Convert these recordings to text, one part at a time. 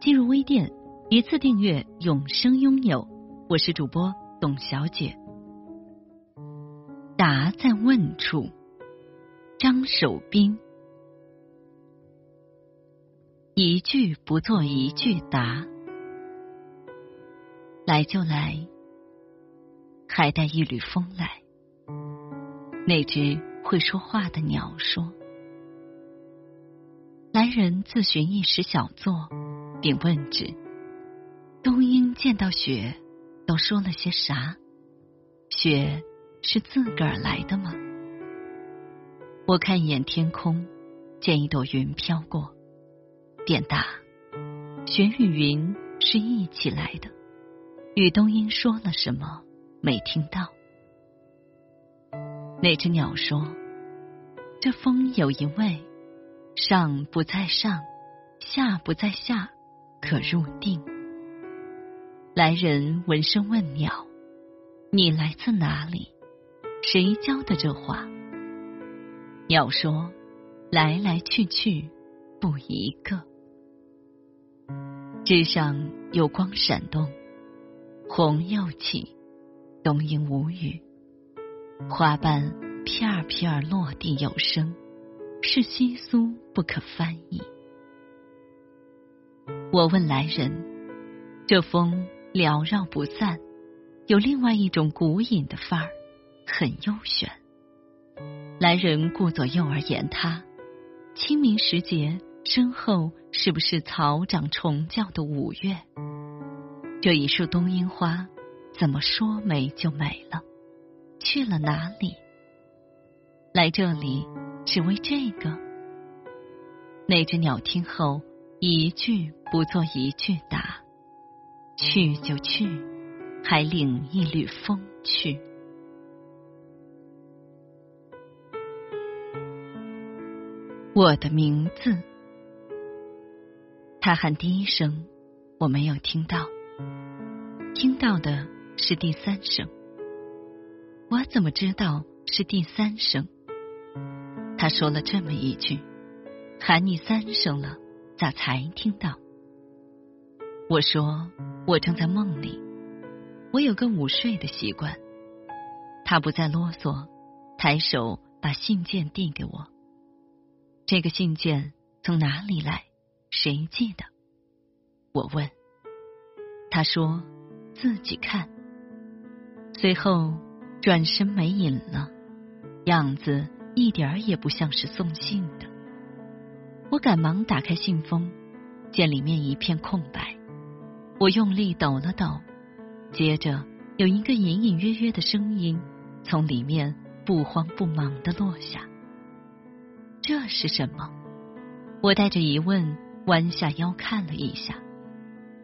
进入微店，一次订阅，永生拥有。我是主播董小姐。答在问处，张守斌。一句不做一句答，来就来，还带一缕风来。那只会说话的鸟说：“来人自寻一时小坐。”并问之：“冬英见到雪，都说了些啥？雪是自个儿来的吗？”我看一眼天空，见一朵云飘过，便答：“雪与云是一起来的。”与冬英说了什么？没听到。那只鸟说：“这风有一味，上不在上，下不在下。”可入定。来人闻声问鸟：“你来自哪里？谁教的这话？”鸟说：“来来去去不一个。”枝上有光闪动，红又起。冬莺无语，花瓣片片落地有声，是稀疏不可翻译。我问来人：“这风缭绕不散，有另外一种古隐的范儿，很悠玄。”来人顾左右而言他：“清明时节，身后是不是草长虫叫的五月？这一束冬樱花，怎么说没就没了？去了哪里？来这里只为这个？”那只鸟听后。一句不做一句答，去就去，还领一缕风去。我的名字，他喊第一声，我没有听到，听到的是第三声。我怎么知道是第三声？他说了这么一句：“喊你三声了。”咋才听到？我说我正在梦里。我有个午睡的习惯。他不再啰嗦，抬手把信件递给我。这个信件从哪里来？谁寄的？我问。他说自己看。随后转身没影了，样子一点儿也不像是送信的。我赶忙打开信封，见里面一片空白。我用力抖了抖，接着有一个隐隐约约的声音从里面不慌不忙的落下。这是什么？我带着疑问弯下腰看了一下。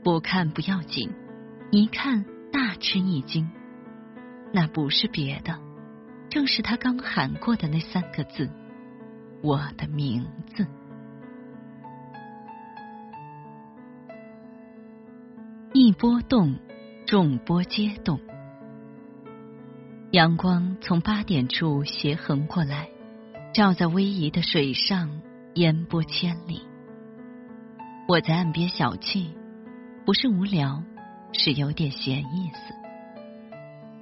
不看不要紧，一看大吃一惊。那不是别的，正是他刚喊过的那三个字：我的名字。一波动，众波皆动。阳光从八点处斜横过来，照在逶迤的水上，烟波千里。我在岸边小憩，不是无聊，是有点闲意思。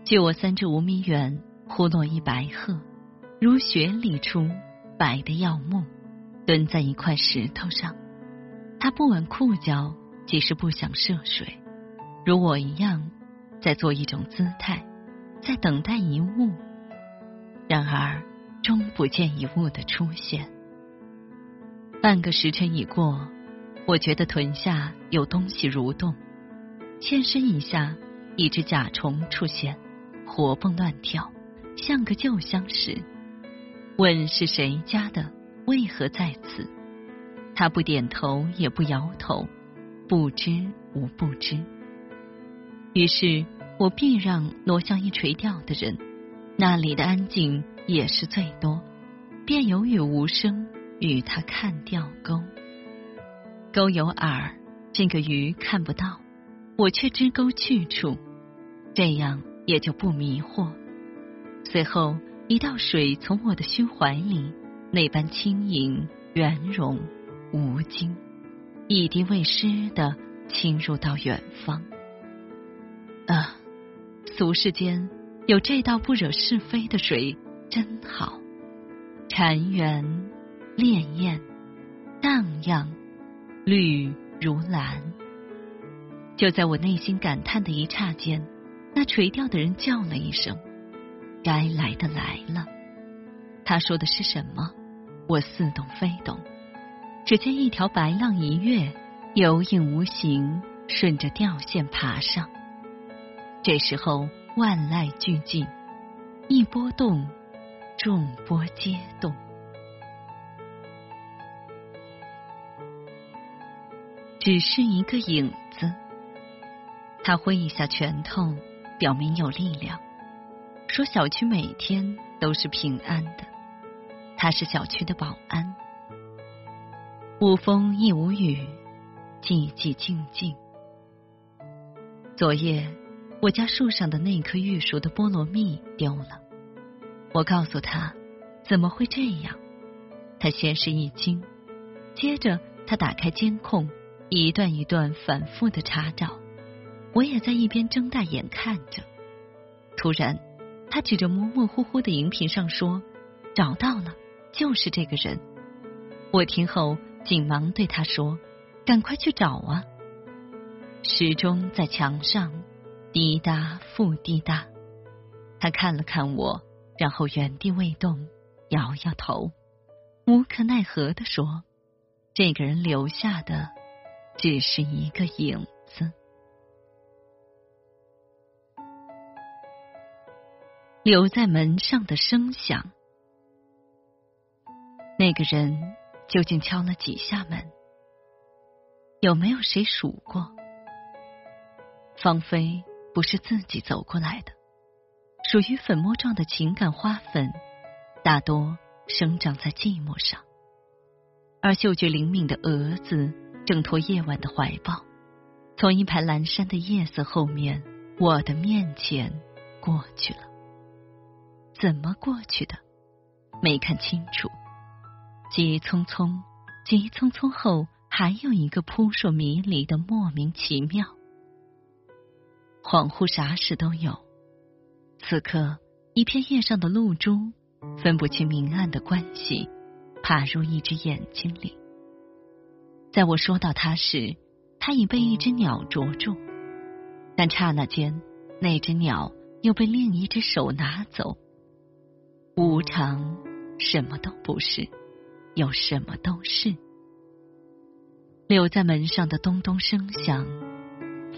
距我三至五米远，忽落一白鹤，如雪里出，白的耀目，蹲在一块石头上。他不挽裤脚，即是不想涉水。如我一样，在做一种姿态，在等待一物，然而终不见一物的出现。半个时辰已过，我觉得臀下有东西蠕动，欠身一下，一只甲虫出现，活蹦乱跳，像个旧相识。问是谁家的？为何在此？他不点头，也不摇头，不知无不知。于是我避让挪向一垂钓的人，那里的安静也是最多，便有雨无声与他看钓钩。钩有饵，这个鱼看不到，我却知钩去处，这样也就不迷惑。随后一道水从我的胸怀里，那般轻盈圆融。无惊，一滴未湿的侵入到远方。啊，俗世间有这道不惹是非的水真好，潺湲潋滟，荡漾，绿如蓝。就在我内心感叹的一刹间，那垂钓的人叫了一声：“该来的来了。”他说的是什么？我似懂非懂。只见一条白浪一跃，有影无形，顺着钓线爬上。这时候万籁俱静，一波动，众波皆动。只是一个影子。他挥一下拳头，表明有力量，说小区每天都是平安的。他是小区的保安。无风亦无雨，寂寂静静。昨夜我家树上的那颗玉熟的菠萝蜜丢了，我告诉他怎么会这样，他先是一惊，接着他打开监控，一段一段反复的查找，我也在一边睁大眼看着。突然，他指着模模糊糊的荧屏上说：“找到了，就是这个人。”我听后。紧忙对他说：“赶快去找啊！”时钟在墙上滴答复滴答。他看了看我，然后原地未动，摇摇头，无可奈何的说：“这个人留下的只是一个影子。”留在门上的声响，那个人。究竟敲了几下门？有没有谁数过？芳菲不是自己走过来的，属于粉末状的情感花粉，大多生长在寂寞上。而嗅觉灵敏的蛾子挣脱夜晚的怀抱，从一排阑珊的夜色后面，我的面前过去了。怎么过去的？没看清楚。急匆匆，急匆匆后，还有一个扑朔迷离的莫名其妙。恍惚啥事都有。此刻，一片叶上的露珠，分不清明暗的关系，爬入一只眼睛里。在我说到它时，它已被一只鸟捉住，但刹那间，那只鸟又被另一只手拿走。无常，什么都不是。又什么都是。留在门上的咚咚声响，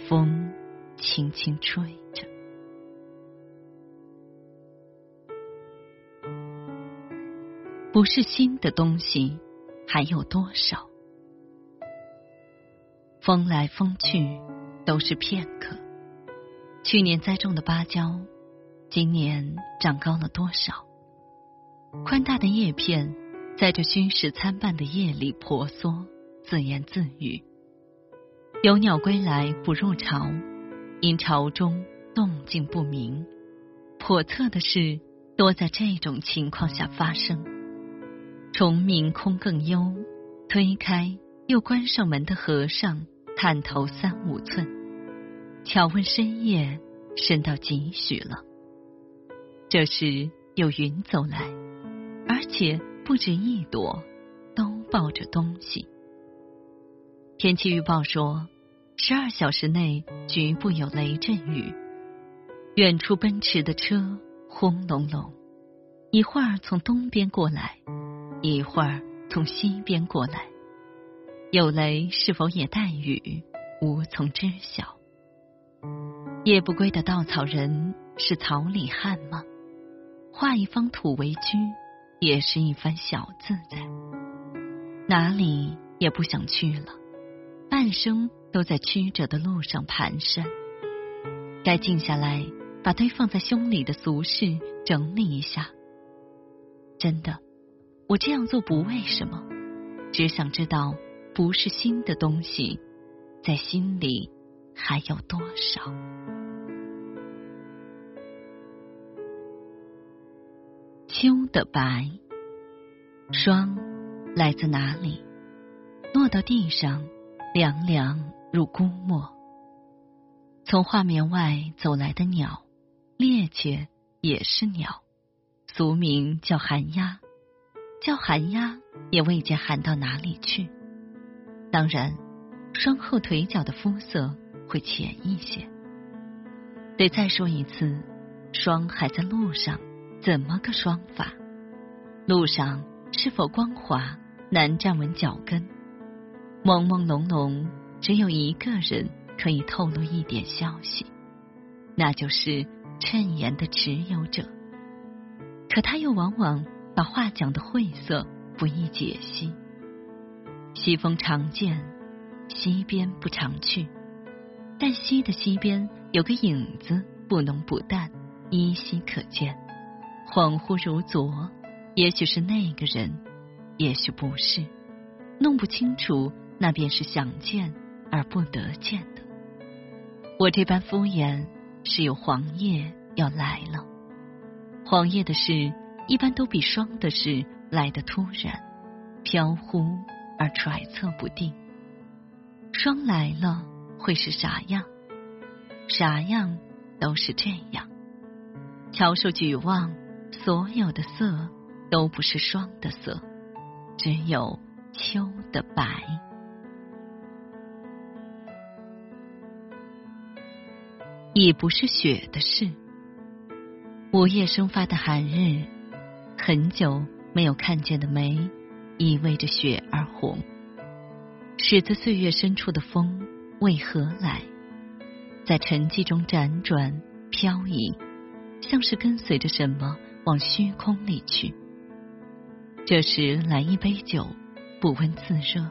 风轻轻吹着。不是新的东西，还有多少？风来风去，都是片刻。去年栽种的芭蕉，今年长高了多少？宽大的叶片。在这虚实参半的夜里婆娑，自言自语。有鸟归来不入巢，因朝中动静不明。叵测的事多在这种情况下发生。虫鸣空更幽，推开又关上门的和尚探头三五寸，巧问深夜深到几许了？这时有云走来，而且。不止一朵，都抱着东西。天气预报说，十二小时内局部有雷阵雨。远处奔驰的车轰隆隆，一会儿从东边过来，一会儿从西边过来。有雷是否也带雨，无从知晓。夜不归的稻草人是草里汉吗？画一方土为居。也是一番小自在，哪里也不想去了，半生都在曲折的路上蹒跚。该静下来，把堆放在胸里的俗事整理一下。真的，我这样做不为什么，只想知道，不是新的东西，在心里还有多少。秋的白，霜来自哪里？落到地上，凉凉入孤墨。从画面外走来的鸟，猎雀也是鸟，俗名叫寒鸦，叫寒鸦也未见寒到哪里去。当然，霜后腿脚的肤色会浅一些。得再说一次，霜还在路上。怎么个霜法？路上是否光滑，难站稳脚跟？朦朦胧胧，只有一个人可以透露一点消息，那就是衬言的持有者。可他又往往把话讲的晦涩，不易解析。西风常见，西边不常去，但西的西边有个影子，不浓不淡，依稀可见。恍惚如昨，也许是那个人，也许不是，弄不清楚，那便是想见而不得见的。我这般敷衍，是有黄叶要来了。黄叶的事，一般都比霜的事来得突然、飘忽而揣测不定。霜来了会是啥样？啥样都是这样。翘首举望。所有的色都不是霜的色，只有秋的白。已不是雪的事。午夜生发的寒日，很久没有看见的梅，已为着雪而红。始自岁月深处的风为何来？在沉寂中辗转飘移，像是跟随着什么。往虚空里去。这时来一杯酒，不温自热，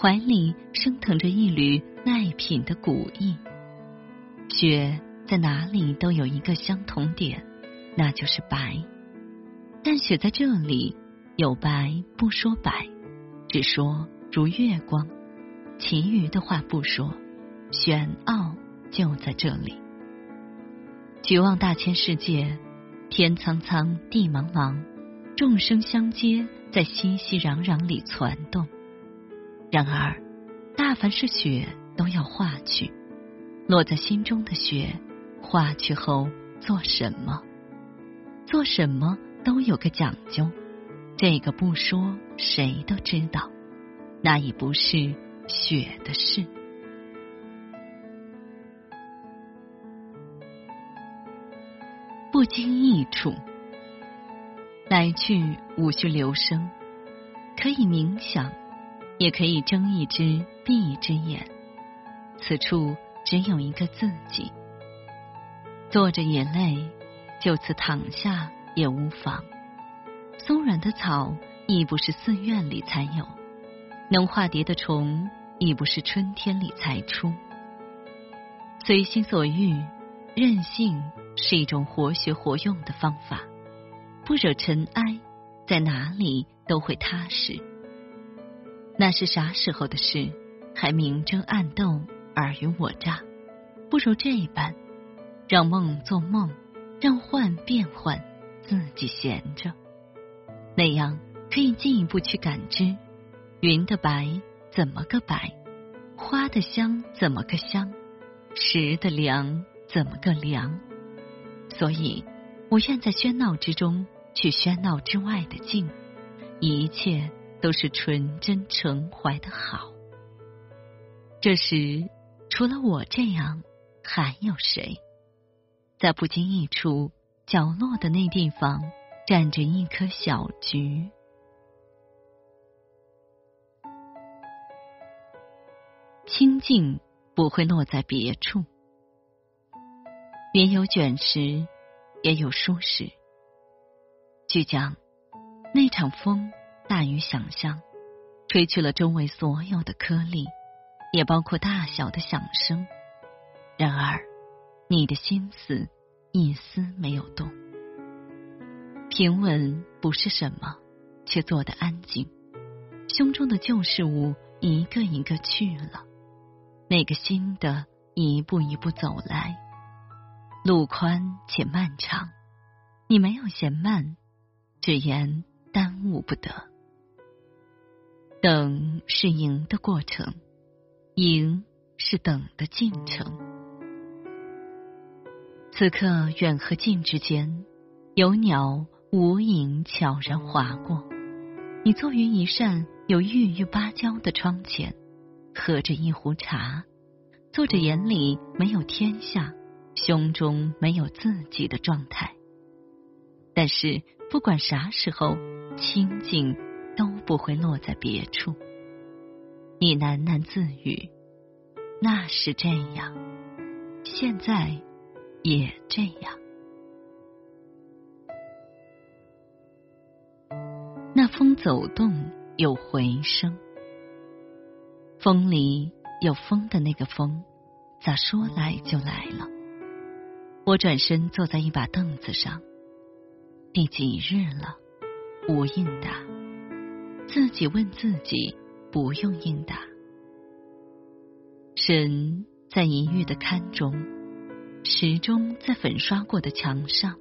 怀里升腾着一缕耐品的古意。雪在哪里都有一个相同点，那就是白。但雪在这里有白不说白，只说如月光，其余的话不说。玄奥就在这里。举望大千世界。天苍苍，地茫茫，众生相接，在熙熙攘攘里攒动。然而，大凡是雪，都要化去。落在心中的雪，化去后做什么？做什么都有个讲究。这个不说，谁都知道，那已不是雪的事。不经意处，来去无需留声，可以冥想，也可以睁一只闭一只眼。此处只有一个自己，坐着也累，就此躺下也无妨。松软的草亦不是寺院里才有，能化蝶的虫亦不是春天里才出。随心所欲，任性。是一种活学活用的方法，不惹尘埃，在哪里都会踏实。那是啥时候的事？还明争暗斗，尔虞我诈，不如这般，让梦做梦，让幻变幻，自己闲着，那样可以进一步去感知云的白怎么个白，花的香怎么个香，石的凉怎么个凉。所以，我愿在喧闹之中去喧闹之外的静，一切都是纯真诚怀的好。这时，除了我这样，还有谁？在不经意处角落的那地方，站着一颗小菊。清静不会落在别处。也有卷石，也有舒适。据讲，那场风大于想象，吹去了周围所有的颗粒，也包括大小的响声。然而，你的心思一丝没有动。平稳不是什么，却做得安静。胸中的旧事物一个一个去了，那个新的一步一步走来。路宽且漫长，你没有嫌慢，只言耽误不得。等是赢的过程，赢是等的进程。此刻远和近之间，有鸟。无影悄然划过，你坐于一扇有郁郁芭蕉的窗前，喝着一壶茶，做着眼里没有天下、胸中没有自己的状态。但是不管啥时候，清静都不会落在别处。你喃喃自语：“那是这样，现在也这样。”那风走动有回声，风里有风的那个风，咋说来就来了？我转身坐在一把凳子上，第几日了？无应答。自己问自己，不用应答。神在隐喻的龛中，时钟在粉刷过的墙上，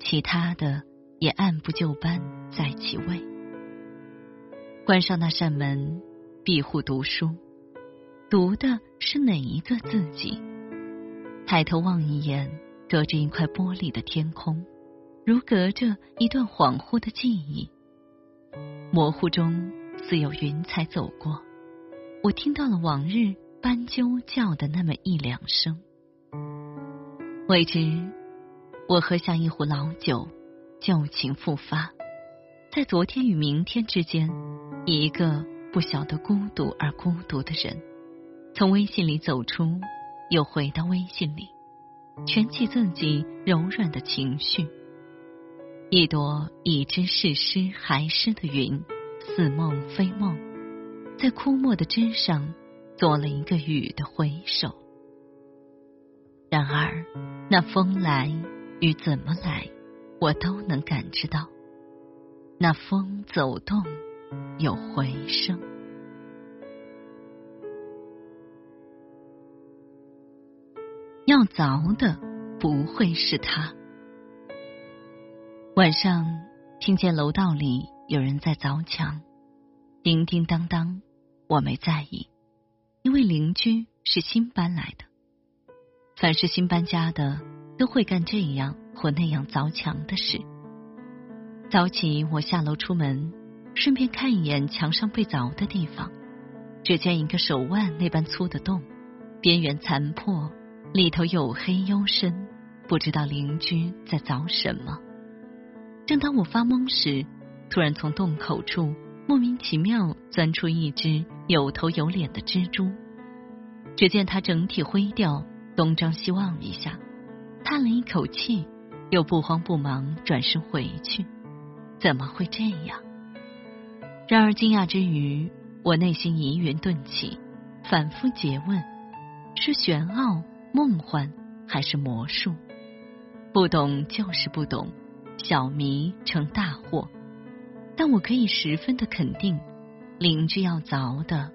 其他的。也按部就班在其位。关上那扇门，闭户读书，读的是哪一个自己？抬头望一眼，隔着一块玻璃的天空，如隔着一段恍惚的记忆。模糊中似有云彩走过，我听到了往日斑鸠叫的那么一两声。未知，我喝下一壶老酒。旧情复发，在昨天与明天之间，一个不晓得孤独而孤独的人，从微信里走出，又回到微信里，蜷起自己柔软的情绪。一朵已知是诗还诗的云，似梦非梦，在枯木的枝上做了一个雨的回首。然而，那风来与怎么来？我都能感知到，那风走动有回声。要凿的不会是他。晚上听见楼道里有人在凿墙，叮叮当当，我没在意，因为邻居是新搬来的。凡是新搬家的，都会干这样。或那样凿墙的事。早起，我下楼出门，顺便看一眼墙上被凿的地方。只见一个手腕那般粗的洞，边缘残破，里头黝黑幽深，不知道邻居在凿什么。正当我发懵时，突然从洞口处莫名其妙钻出一只有头有脸的蜘蛛。只见它整体灰掉，东张西望一下，叹了一口气。又不慌不忙转身回去，怎么会这样？然而惊讶之余，我内心疑云顿起，反复诘问：是玄奥、梦幻，还是魔术？不懂就是不懂，小迷成大惑。但我可以十分的肯定，邻居要凿的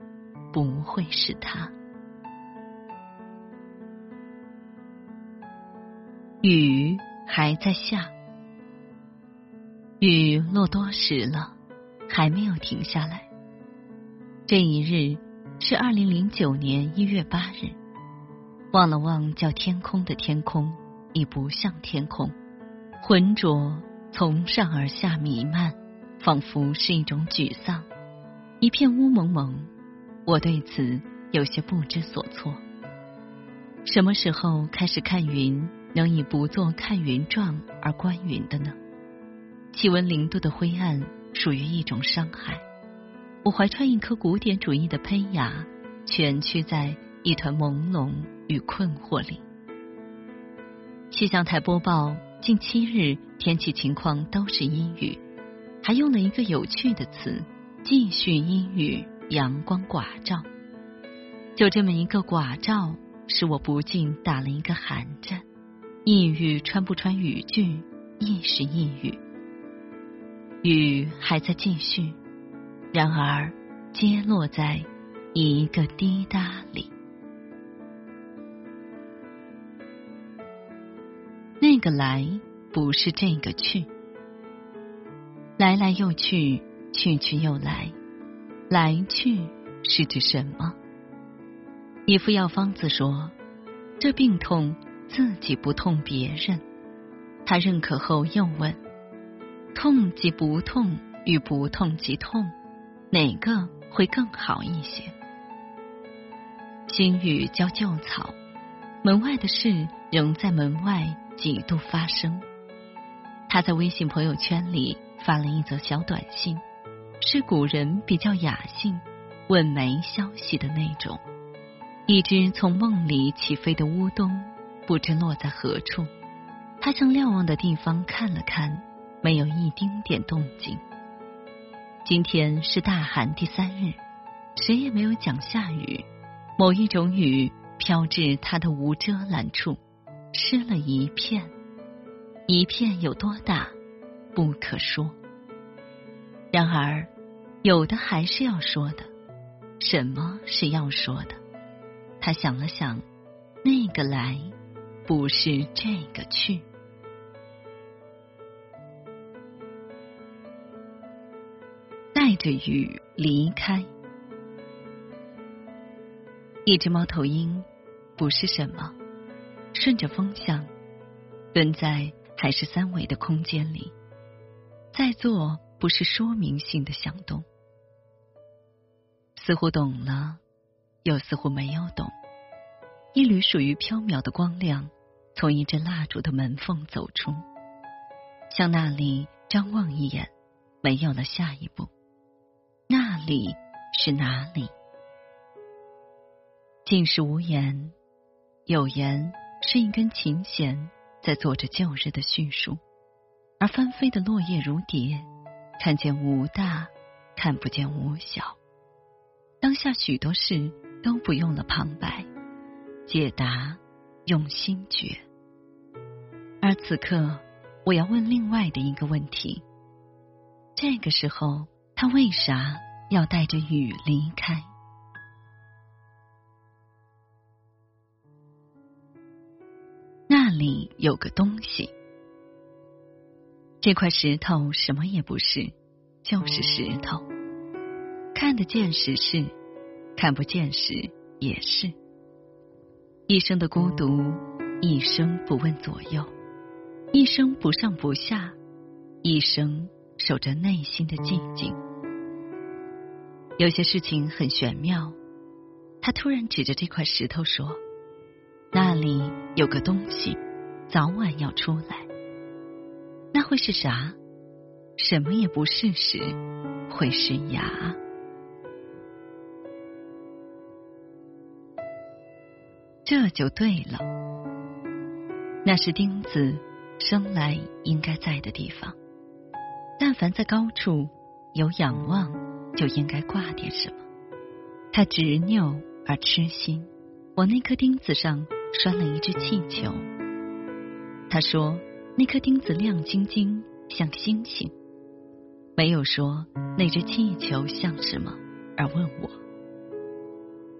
不会是他。雨。还在下，雨落多时了，还没有停下来。这一日是二零零九年一月八日。望了望叫天空的天空，已不像天空，浑浊从上而下弥漫，仿佛是一种沮丧，一片乌蒙蒙。我对此有些不知所措。什么时候开始看云？能以不做看云状而观云的呢？气温零度的灰暗属于一种伤害。我怀揣一颗古典主义的胚芽，蜷曲在一团朦胧与困惑里。气象台播报近七日天气情况都是阴雨，还用了一个有趣的词：继续阴雨，阳光寡照。就这么一个寡照，使我不禁打了一个寒战。一语穿不穿雨具，亦是抑郁。雨还在继续，然而皆落在一个滴答里。那个来不是这个去，来来又去，去去又来，来去是指什么？一副药方子说，这病痛自己不痛别人。他认可后又问：痛即不痛与不痛即痛，哪个会更好一些？新雨浇旧草，门外的事仍在门外。几度发生。他在微信朋友圈里发了一则小短信，是古人比较雅兴问没消息的那种。一只从梦里起飞的乌冬，不知落在何处。他向瞭望的地方看了看，没有一丁点动静。今天是大寒第三日，谁也没有讲下雨。某一种雨飘至他的无遮拦处。湿了一片，一片有多大，不可说。然而，有的还是要说的。什么是要说的？他想了想，那个来，不是这个去。带着雨离开。一只猫头鹰，不是什么。顺着风向，蹲在还是三维的空间里，在做不是说明性的响动，似乎懂了，又似乎没有懂。一缕属于缥缈的光亮，从一支蜡烛的门缝走出，向那里张望一眼，没有了下一步。那里是哪里？尽是无言，有言。是一根琴弦在做着旧日的叙述，而翻飞的落叶如蝶，看见无大，看不见无小。当下许多事都不用了旁白，解答用心觉。而此刻，我要问另外的一个问题：这个时候，他为啥要带着雨离开？那里有个东西，这块石头什么也不是，就是石头。看得见时是，看不见时也是。一生的孤独，一生不问左右，一生不上不下，一生守着内心的寂静。有些事情很玄妙。他突然指着这块石头说：“那里有个东西。”早晚要出来，那会是啥？什么也不是时，会是牙。这就对了，那是钉子生来应该在的地方。但凡在高处有仰望，就应该挂点什么。他执拗而痴心，往那颗钉子上拴了一只气球。他说：“那颗钉子亮晶晶，像星星。”没有说那只气球像什么，而问我。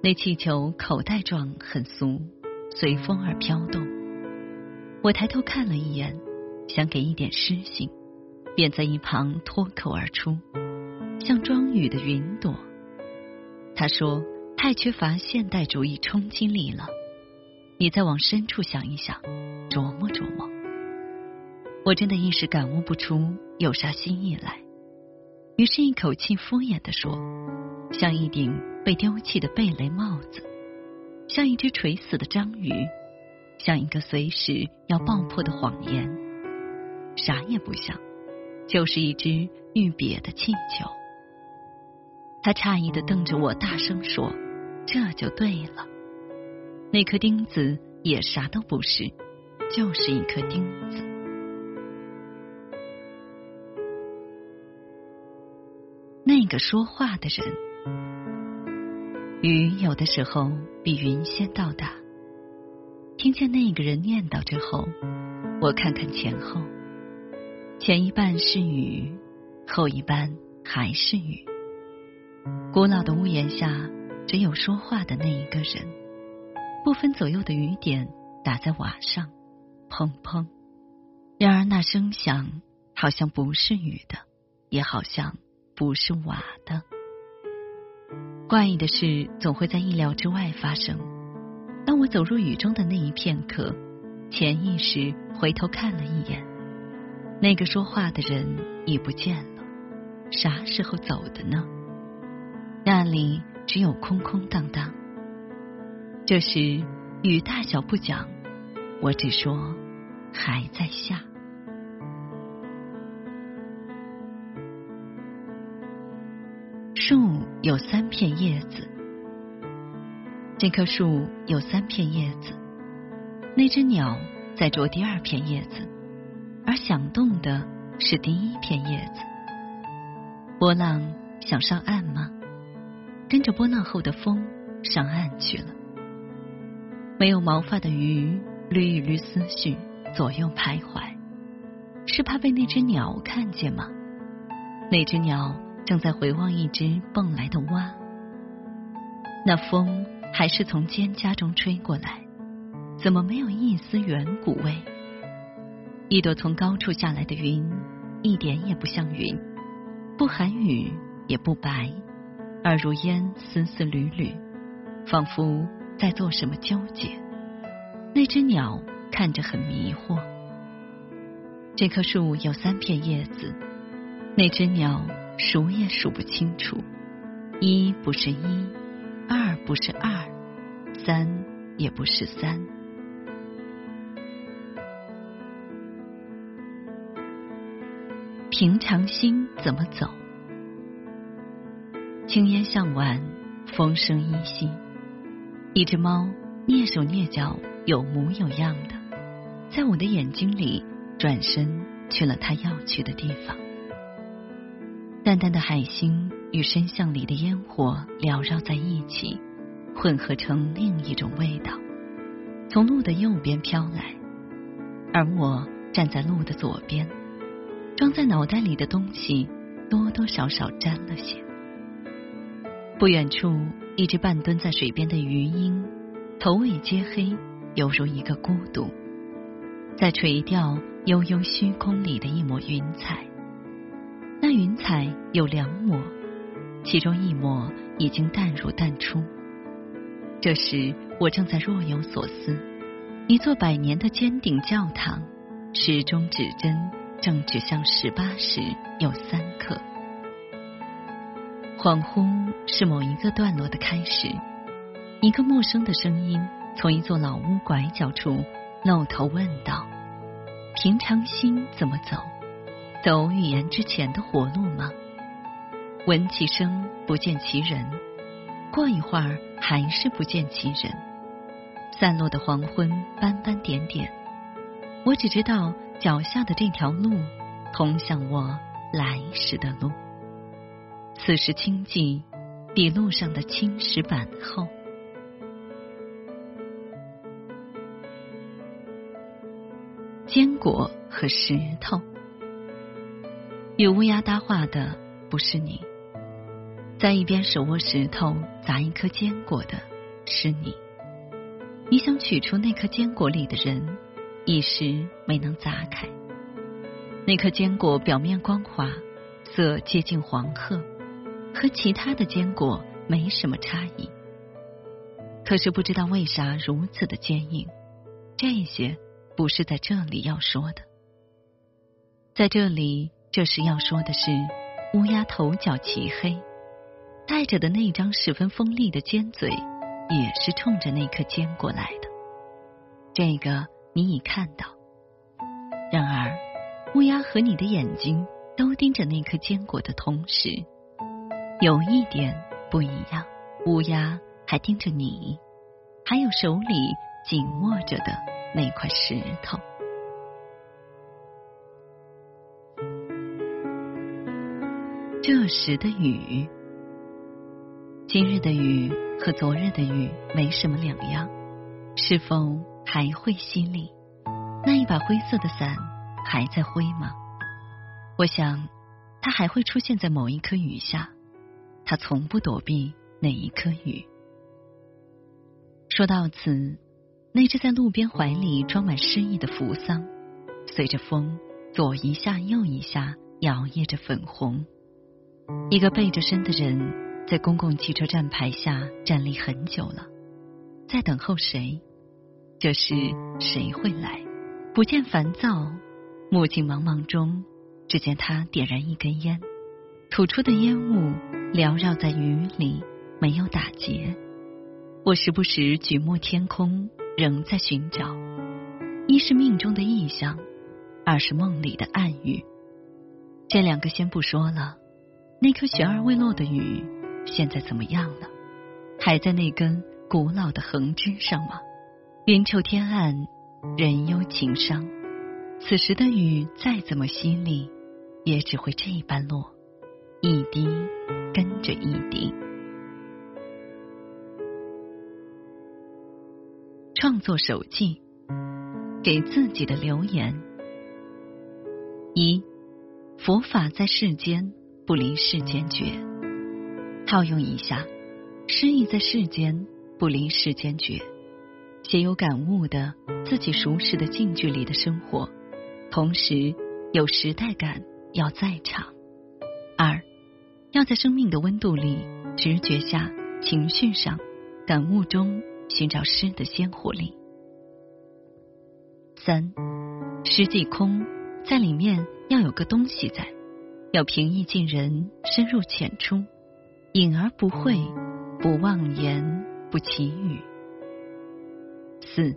那气球口袋状，很俗，随风而飘动。我抬头看了一眼，想给一点诗性，便在一旁脱口而出：“像装雨的云朵。”他说：“太缺乏现代主义冲击力了。”你再往深处想一想，琢磨琢磨。我真的一时感悟不出有啥新意来，于是一口气敷衍的说：“像一顶被丢弃的贝雷帽子，像一只垂死的章鱼，像一个随时要爆破的谎言，啥也不像，就是一只欲瘪的气球。”他诧异的瞪着我，大声说：“这就对了。”那颗钉子也啥都不是，就是一颗钉子。那个说话的人，雨有的时候比云先到达。听见那个人念叨之后，我看看前后，前一半是雨，后一半还是雨。古老的屋檐下，只有说话的那一个人。不分左右的雨点打在瓦上，砰砰。然而那声响好像不是雨的，也好像不是瓦的。怪异的事总会在意料之外发生。当我走入雨中的那一片刻，潜意识回头看了一眼，那个说话的人已不见了。啥时候走的呢？那里只有空空荡荡。这时雨大小不讲，我只说还在下。树有三片叶子。这棵树有三片叶子，那只鸟在啄第二片叶子，而响动的是第一片叶子。波浪想上岸吗？跟着波浪后的风上岸去了。没有毛发的鱼捋一捋思绪，左右徘徊，是怕被那只鸟看见吗？那只鸟正在回望一只蹦来的蛙。那风。还是从蒹葭中吹过来，怎么没有一丝远古味？一朵从高处下来的云，一点也不像云，不含雨也不白，而如烟丝丝缕缕，仿佛在做什么纠结。那只鸟看着很迷惑。这棵树有三片叶子，那只鸟数也数不清楚，一不是一。二不是二，三也不是三。平常心怎么走？青烟向晚，风声依稀。一只猫蹑手蹑脚，有模有样的，在我的眼睛里转身去了它要去的地方。淡淡的海星。与深巷里的烟火缭绕在一起，混合成另一种味道，从路的右边飘来，而我站在路的左边，装在脑袋里的东西多多少少沾了些。不远处，一只半蹲在水边的鱼鹰，头尾皆黑，犹如一个孤独，在垂钓悠悠虚空里的一抹云彩。那云彩有两抹。其中一抹已经淡入淡出。这时，我正在若有所思。一座百年的尖顶教堂，时钟指针正指向十八时有三刻。恍惚是某一个段落的开始。一个陌生的声音从一座老屋拐角处露头问道：“平常心怎么走？走语言之前的活路吗？”闻其声，不见其人。过一会儿，还是不见其人。散落的黄昏，斑斑点点。我只知道脚下的这条路，通向我来时的路。此时清寂，比路上的青石板厚。坚果和石头，与乌鸦搭话的不是你。在一边手握石头砸一颗坚果的是你，你想取出那颗坚果里的人，一时没能砸开。那颗坚果表面光滑，色接近黄褐，和其他的坚果没什么差异。可是不知道为啥如此的坚硬，这些不是在这里要说的。在这里，这时要说的是乌鸦头角齐黑。带着的那张十分锋利的尖嘴，也是冲着那颗坚果来的。这个你已看到。然而，乌鸦和你的眼睛都盯着那颗坚果的同时，有一点不一样：乌鸦还盯着你，还有手里紧握着的那块石头。这时的雨。今日的雨和昨日的雨没什么两样，是否还会淅沥？那一把灰色的伞还在挥吗？我想，它还会出现在某一颗雨下。它从不躲避哪一颗雨。说到此，那只在路边怀里装满诗意的扶桑，随着风左一下右一下摇曳着粉红。一个背着身的人。在公共汽车站牌下站立很久了，在等候谁？这时谁会来？不见烦躁，目镜茫茫中，只见他点燃一根烟，吐出的烟雾缭绕在雨里，没有打结。我时不时举目天空，仍在寻找，一是命中的意象，二是梦里的暗语。这两个先不说了，那颗悬而未落的雨。现在怎么样了？还在那根古老的横枝上吗？云愁天暗，人忧情伤。此时的雨再怎么犀利，也只会这般落，一滴跟着一滴。创作手记，给自己的留言：一，佛法在世间，不离世间觉。套用一下，诗意在世间，不离世间觉。写有感悟的，自己熟识的近距离的生活，同时有时代感要在场。二，要在生命的温度里、直觉下、情绪上、感悟中寻找诗的鲜活力。三，诗即空，在里面要有个东西在，要平易近人，深入浅出。隐而不讳，不妄言，不绮语。四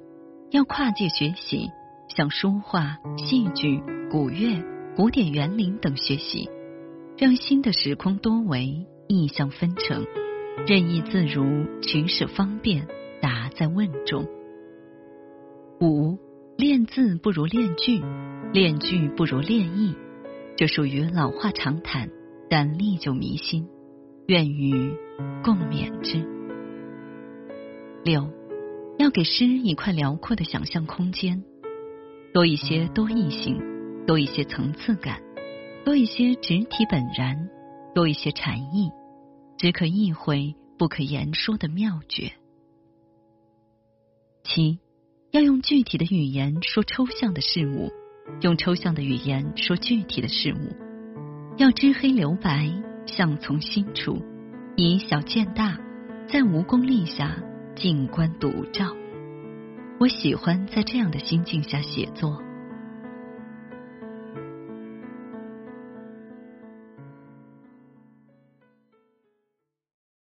要跨界学习，向书画、戏剧、古乐、古典园林等学习，让新的时空多维，意象纷呈，任意自如，取舍方便，答在问中。五练字不如练句，练句不如练意，这属于老话常谈，但历久弥新。愿与共勉之。六，要给诗一块辽阔的想象空间，多一些多义性，多一些层次感，多一些直体本然，多一些禅意，只可意会不可言说的妙绝。七，要用具体的语言说抽象的事物，用抽象的语言说具体的事物，要知黑留白。相从心处，以小见大，在无功利下静观独照。我喜欢在这样的心境下写作。